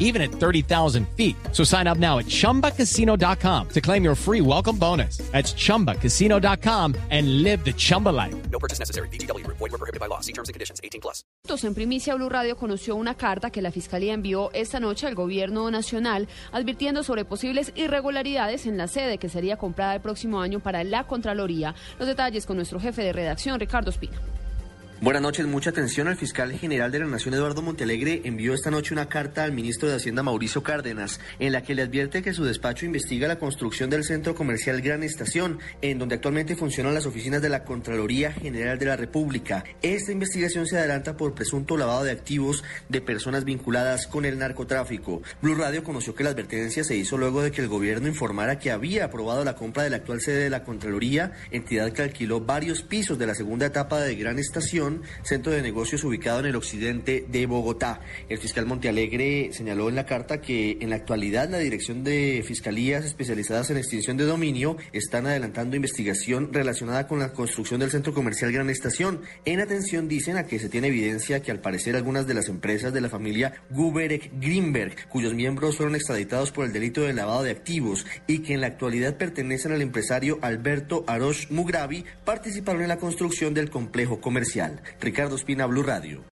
even at 30,000 feet. So sign up now at chumbacasino.com to claim your free welcome bonus. That's chumbacasino.com and live the Chumba life. No purchase necessary. BGW. Void were prohibited by law. See terms and conditions. 18 plus. En primicia, Blue Radio conoció una carta que la Fiscalía envió esta noche al Gobierno Nacional advirtiendo sobre posibles irregularidades en la sede que sería comprada el próximo año para la Contraloría. Los detalles con nuestro jefe de redacción, Ricardo Espina. Buenas noches, mucha atención. El fiscal general de la Nación, Eduardo Montelegre, envió esta noche una carta al ministro de Hacienda, Mauricio Cárdenas, en la que le advierte que su despacho investiga la construcción del centro comercial Gran Estación, en donde actualmente funcionan las oficinas de la Contraloría General de la República. Esta investigación se adelanta por presunto lavado de activos de personas vinculadas con el narcotráfico. Blue Radio conoció que la advertencia se hizo luego de que el gobierno informara que había aprobado la compra de la actual sede de la Contraloría, entidad que alquiló varios pisos de la segunda etapa de Gran Estación centro de negocios ubicado en el occidente de Bogotá. El fiscal Montealegre señaló en la carta que en la actualidad la Dirección de Fiscalías especializadas en extinción de dominio están adelantando investigación relacionada con la construcción del centro comercial Gran Estación. En atención dicen a que se tiene evidencia que al parecer algunas de las empresas de la familia Guberek Greenberg, cuyos miembros fueron extraditados por el delito de lavado de activos y que en la actualidad pertenecen al empresario Alberto Arosh Mugravi, participaron en la construcción del complejo comercial. Ricardo Espina, Blue Radio.